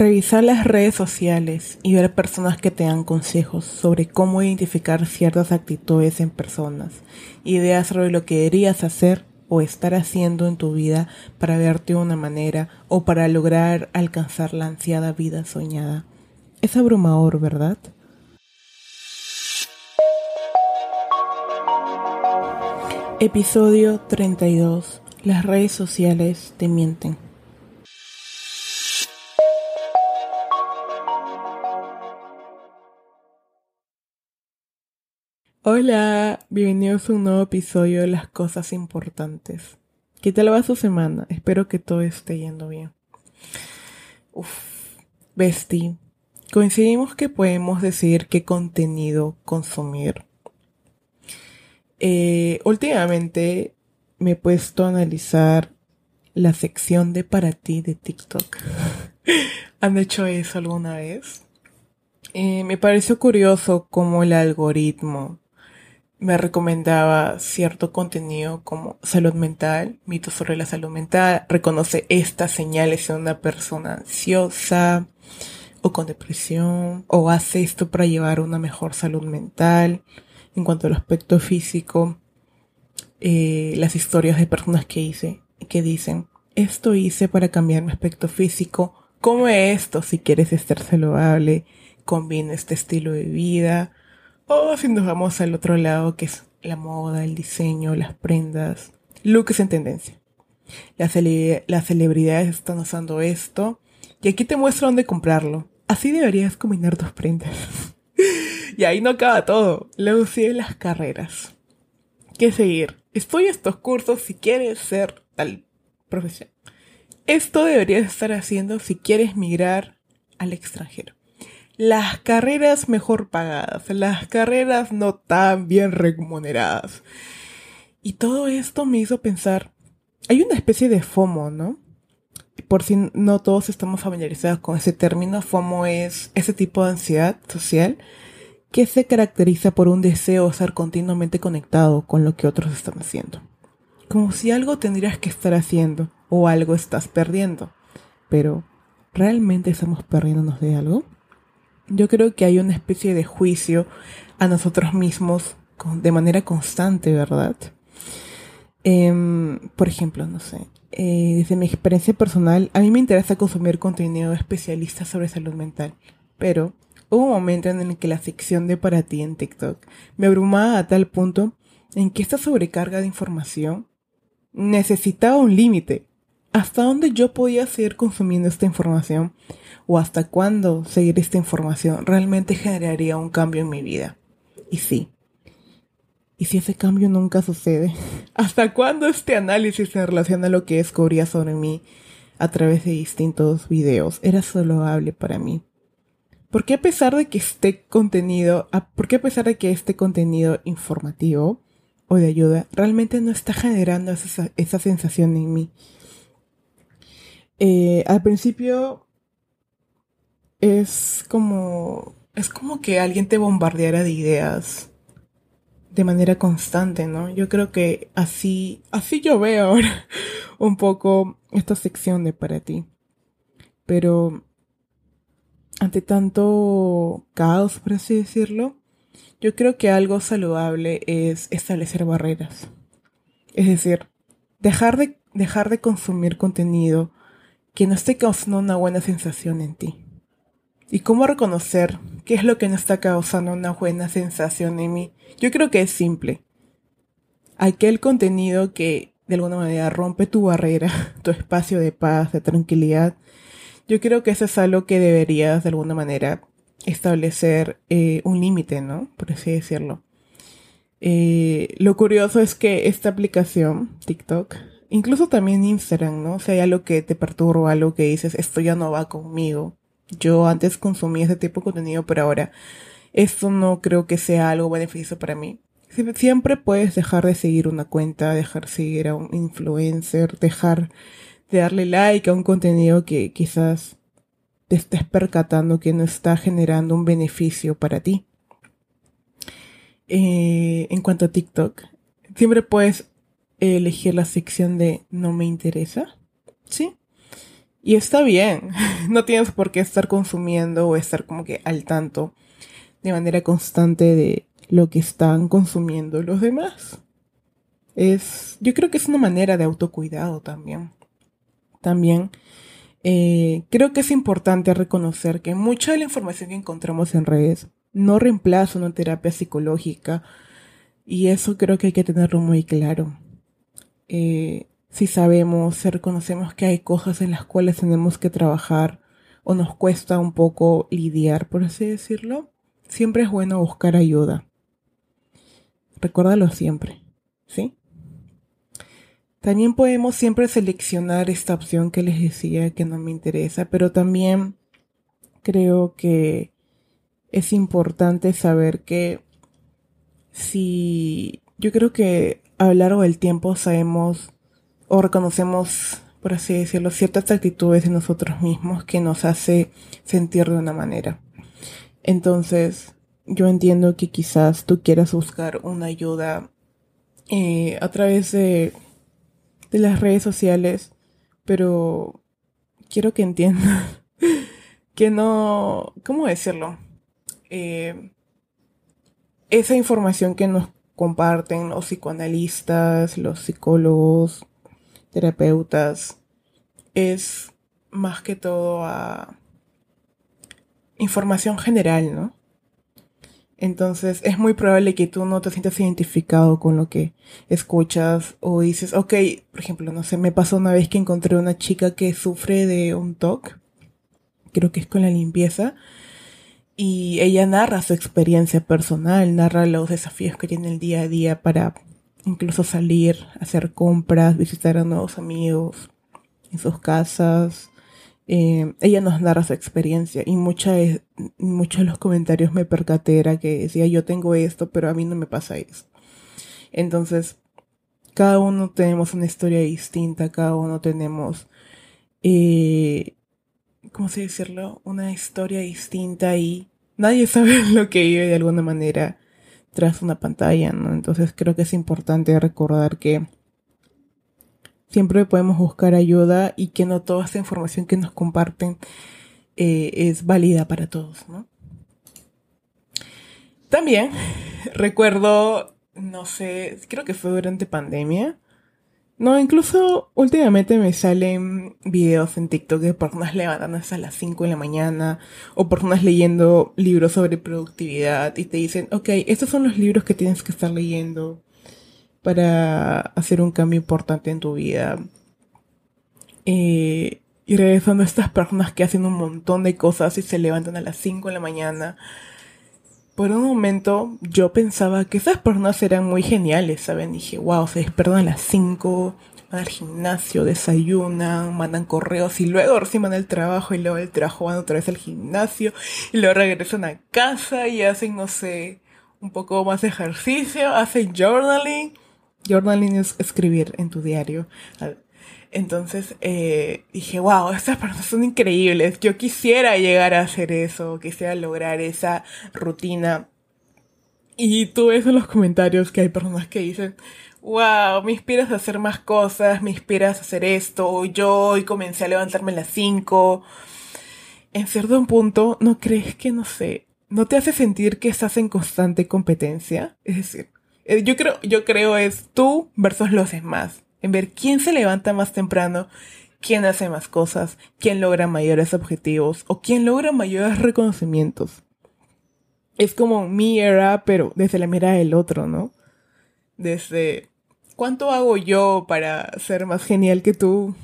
Revisar las redes sociales y ver personas que te dan consejos sobre cómo identificar ciertas actitudes en personas, ideas sobre lo que deberías hacer o estar haciendo en tu vida para verte de una manera o para lograr alcanzar la ansiada vida soñada. Es abrumador, ¿verdad? Episodio 32. Las redes sociales te mienten. Hola, bienvenidos a un nuevo episodio de Las Cosas Importantes. ¿Qué tal va su semana? Espero que todo esté yendo bien. Uf, Besti, coincidimos que podemos decidir qué contenido consumir. Eh, últimamente me he puesto a analizar la sección de para ti de TikTok. ¿Han hecho eso alguna vez? Eh, me pareció curioso cómo el algoritmo me recomendaba cierto contenido como salud mental, mitos sobre la salud mental, reconoce estas señales en una persona ansiosa o con depresión, o hace esto para llevar una mejor salud mental. En cuanto al aspecto físico, eh, las historias de personas que hice, que dicen, esto hice para cambiar mi aspecto físico, come esto si quieres estar saludable, combina este estilo de vida, o si nos vamos al otro lado, que es la moda, el diseño, las prendas, looks en tendencia. Las, celebridades están usando esto y aquí te muestro dónde comprarlo. Así deberías combinar tus prendas. y ahí no acaba todo. Luego siguen las carreras. ¿Qué seguir? Estudia estos cursos si quieres ser tal profesión. Esto deberías estar haciendo si quieres migrar al extranjero las carreras mejor pagadas, las carreras no tan bien remuneradas. Y todo esto me hizo pensar, hay una especie de FOMO, ¿no? Por si no todos estamos familiarizados con ese término, FOMO es ese tipo de ansiedad social que se caracteriza por un deseo de estar continuamente conectado con lo que otros están haciendo. Como si algo tendrías que estar haciendo o algo estás perdiendo. Pero, ¿realmente estamos perdiéndonos de algo? Yo creo que hay una especie de juicio a nosotros mismos de manera constante, ¿verdad? Em, por ejemplo, no sé, eh, desde mi experiencia personal, a mí me interesa consumir contenido de especialistas sobre salud mental, pero hubo un momento en el que la sección de para ti en TikTok me abrumaba a tal punto en que esta sobrecarga de información necesitaba un límite. ¿Hasta dónde yo podía seguir consumiendo esta información o hasta cuándo seguir esta información realmente generaría un cambio en mi vida. Y sí. ¿Y si ese cambio nunca sucede? ¿Hasta cuándo este análisis se relaciona a lo que descubría sobre mí a través de distintos videos era saludable para mí? ¿Por qué a pesar de que este contenido, por qué a pesar de que este contenido informativo o de ayuda realmente no está generando esa, esa sensación en mí? Eh, al principio es como, es como que alguien te bombardeara de ideas de manera constante, ¿no? Yo creo que así, así yo veo ahora un poco esta sección de para ti. Pero ante tanto caos, por así decirlo, yo creo que algo saludable es establecer barreras. Es decir, dejar de, dejar de consumir contenido que no esté causando una buena sensación en ti. ¿Y cómo reconocer qué es lo que no está causando una buena sensación en mí? Yo creo que es simple. Aquel contenido que de alguna manera rompe tu barrera, tu espacio de paz, de tranquilidad. Yo creo que eso es algo que deberías de alguna manera establecer eh, un límite, ¿no? Por así decirlo. Eh, lo curioso es que esta aplicación, TikTok, incluso también Instagram, ¿no? Si hay algo que te perturba, algo que dices, esto ya no va conmigo, yo antes consumía ese tipo de contenido, pero ahora esto no creo que sea algo beneficioso para mí. Siempre puedes dejar de seguir una cuenta, dejar de seguir a un influencer, dejar de darle like a un contenido que quizás te estés percatando que no está generando un beneficio para ti. Eh, en cuanto a TikTok, siempre puedes elegir la sección de no me interesa, ¿sí? Y está bien, no tienes por qué estar consumiendo o estar como que al tanto de manera constante de lo que están consumiendo los demás. Es, yo creo que es una manera de autocuidado también. También eh, creo que es importante reconocer que mucha de la información que encontramos en redes no reemplaza una terapia psicológica y eso creo que hay que tenerlo muy claro. Eh, si sabemos, si reconocemos que hay cosas en las cuales tenemos que trabajar o nos cuesta un poco lidiar, por así decirlo, siempre es bueno buscar ayuda. Recuérdalo siempre, ¿sí? También podemos siempre seleccionar esta opción que les decía que no me interesa, pero también creo que es importante saber que si yo creo que a lo largo del tiempo sabemos o reconocemos, por así decirlo, ciertas actitudes de nosotros mismos que nos hace sentir de una manera. Entonces, yo entiendo que quizás tú quieras buscar una ayuda eh, a través de, de las redes sociales, pero quiero que entiendas que no, ¿cómo decirlo? Eh, esa información que nos comparten los psicoanalistas, los psicólogos, terapeutas, es más que todo información general, ¿no? Entonces es muy probable que tú no te sientas identificado con lo que escuchas o dices, ok, por ejemplo, no sé, me pasó una vez que encontré una chica que sufre de un TOC, creo que es con la limpieza, y ella narra su experiencia personal, narra los desafíos que tiene el día a día para incluso salir, hacer compras, visitar a nuevos amigos en sus casas. Eh, ella nos narra su experiencia y mucha, muchos de los comentarios me percaté era que decía yo tengo esto, pero a mí no me pasa eso. Entonces, cada uno tenemos una historia distinta, cada uno tenemos, eh, ¿cómo se decirlo? Una historia distinta y nadie sabe lo que vive de alguna manera tras una pantalla, ¿no? Entonces creo que es importante recordar que siempre podemos buscar ayuda y que no toda esta información que nos comparten eh, es válida para todos, ¿no? También recuerdo, no sé, creo que fue durante pandemia, no, incluso últimamente me salen videos en TikTok de personas levantándose a las 5 de la mañana o personas leyendo libros sobre productividad y te dicen, ok, estos son los libros que tienes que estar leyendo para hacer un cambio importante en tu vida. Eh, y regresando a estas personas que hacen un montón de cosas y se levantan a las 5 de la mañana por un momento yo pensaba que esas personas eran muy geniales, ¿saben? Dije, wow, se despiertan a las 5, van al gimnasio, desayunan, mandan correos y luego recién van al trabajo y luego del trabajo van otra vez al gimnasio y luego regresan a casa y hacen, no sé, un poco más de ejercicio, hacen journaling. Journaling es escribir en tu diario. Entonces eh, dije, wow, estas personas son increíbles. Yo quisiera llegar a hacer eso, quisiera lograr esa rutina. Y tú ves en los comentarios que hay personas que dicen, wow, me inspiras a hacer más cosas, me inspiras a hacer esto. Yo hoy comencé a levantarme a las 5. En cierto punto, ¿no crees que, no sé, no te hace sentir que estás en constante competencia? Es decir, eh, yo creo, yo creo es tú versus los demás en ver quién se levanta más temprano, quién hace más cosas, quién logra mayores objetivos o quién logra mayores reconocimientos. Es como mi era, pero desde la mirada del otro, ¿no? Desde cuánto hago yo para ser más genial que tú.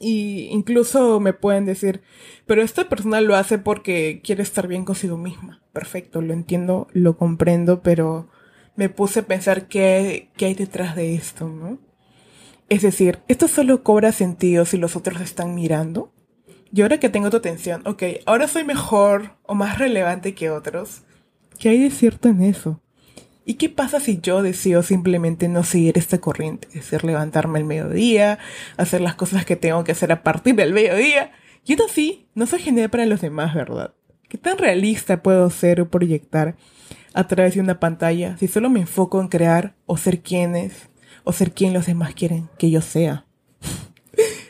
Y incluso me pueden decir, pero esta persona lo hace porque quiere estar bien consigo misma. Perfecto, lo entiendo, lo comprendo, pero me puse a pensar qué, qué hay detrás de esto, ¿no? Es decir, esto solo cobra sentido si los otros están mirando. Y ahora que tengo tu atención, ok, ahora soy mejor o más relevante que otros. ¿Qué hay de cierto en eso? ¿Y qué pasa si yo decido simplemente no seguir esta corriente? Es decir, levantarme al mediodía, hacer las cosas que tengo que hacer a partir del mediodía. Y aún así, no soy genial para los demás, ¿verdad? ¿Qué tan realista puedo ser o proyectar a través de una pantalla si solo me enfoco en crear o ser quienes o ser quien los demás quieren que yo sea.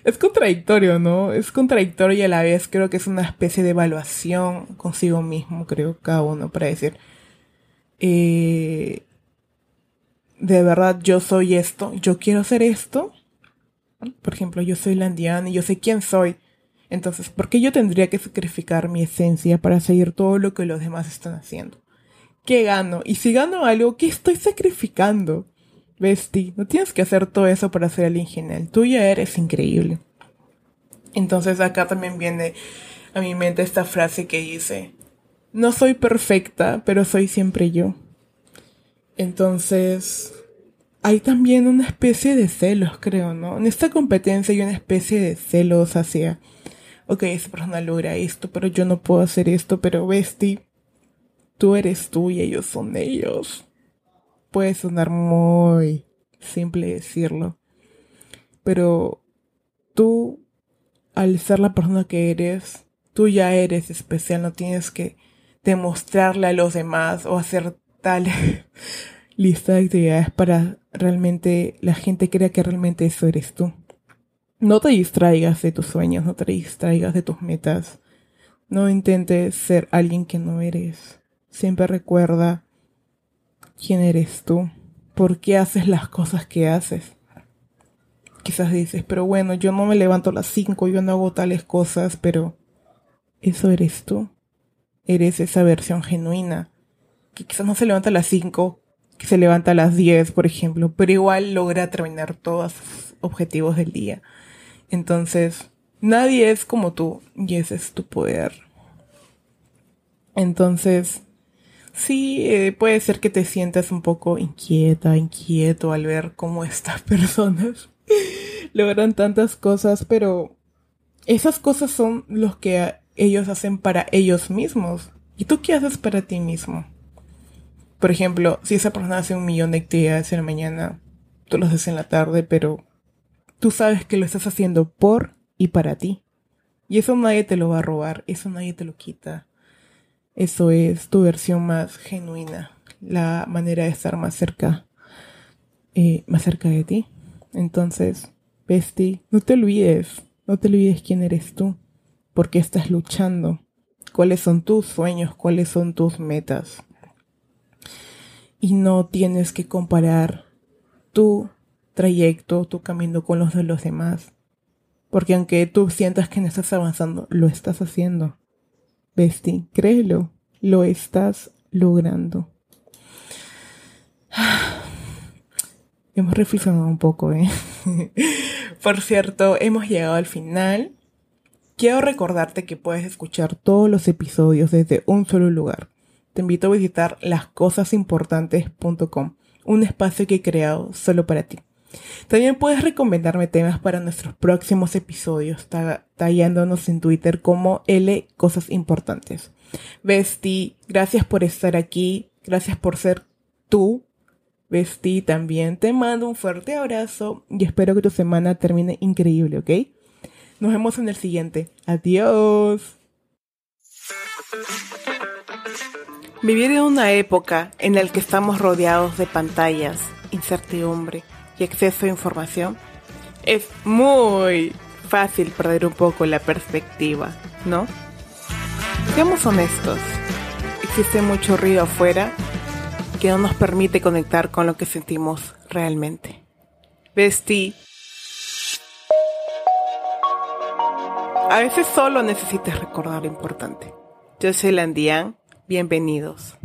es contradictorio, ¿no? Es contradictorio y a la vez creo que es una especie de evaluación consigo mismo, creo, cada uno, para decir, eh, de verdad yo soy esto, yo quiero ser esto. Por ejemplo, yo soy Landian y yo sé quién soy. Entonces, ¿por qué yo tendría que sacrificar mi esencia para seguir todo lo que los demás están haciendo? ¿Qué gano? Y si gano algo, ¿qué estoy sacrificando? Besti, no tienes que hacer todo eso para ser alguien genial. Tú ya eres increíble. Entonces acá también viene a mi mente esta frase que dice, no soy perfecta, pero soy siempre yo. Entonces, hay también una especie de celos, creo, ¿no? En esta competencia hay una especie de celos hacia, ok, esa persona logra esto, pero yo no puedo hacer esto, pero Besti, tú eres tú y ellos son ellos puede sonar muy simple decirlo, pero tú, al ser la persona que eres, tú ya eres especial, no tienes que demostrarle a los demás o hacer tal lista de actividades para realmente la gente crea que realmente eso eres tú. No te distraigas de tus sueños, no te distraigas de tus metas. No intentes ser alguien que no eres. Siempre recuerda quién eres tú, por qué haces las cosas que haces. Quizás dices, pero bueno, yo no me levanto a las 5, yo no hago tales cosas, pero eso eres tú. Eres esa versión genuina, que quizás no se levanta a las 5, que se levanta a las 10, por ejemplo, pero igual logra terminar todos sus objetivos del día. Entonces, nadie es como tú y ese es tu poder. Entonces, Sí, eh, puede ser que te sientas un poco inquieta, inquieto al ver cómo estas personas logran tantas cosas, pero esas cosas son los que ellos hacen para ellos mismos. ¿Y tú qué haces para ti mismo? Por ejemplo, si esa persona hace un millón de actividades en la mañana, tú lo haces en la tarde, pero tú sabes que lo estás haciendo por y para ti. Y eso nadie te lo va a robar, eso nadie te lo quita. Eso es tu versión más genuina, la manera de estar más cerca, eh, más cerca de ti. Entonces, Besti, no te olvides, no te olvides quién eres tú, por qué estás luchando, cuáles son tus sueños, cuáles son tus metas. Y no tienes que comparar tu trayecto, tu camino con los de los demás. Porque aunque tú sientas que no estás avanzando, lo estás haciendo. Besti, créelo, lo estás logrando. Hemos reflexionado un poco, ¿eh? Por cierto, hemos llegado al final. Quiero recordarte que puedes escuchar todos los episodios desde un solo lugar. Te invito a visitar lascosasimportantes.com, un espacio que he creado solo para ti. También puedes recomendarme temas para nuestros próximos episodios, tallándonos en Twitter como L Cosas Importantes. Besti, gracias por estar aquí, gracias por ser tú. Besti, también te mando un fuerte abrazo y espero que tu semana termine increíble, ¿ok? Nos vemos en el siguiente. Adiós. Vivir en una época en la que estamos rodeados de pantallas, incertidumbre, y exceso de información, es muy fácil perder un poco la perspectiva, ¿no? Seamos honestos, existe mucho ruido afuera que no nos permite conectar con lo que sentimos realmente. Besti. A veces solo necesitas recordar lo importante. Yo soy Landian, bienvenidos.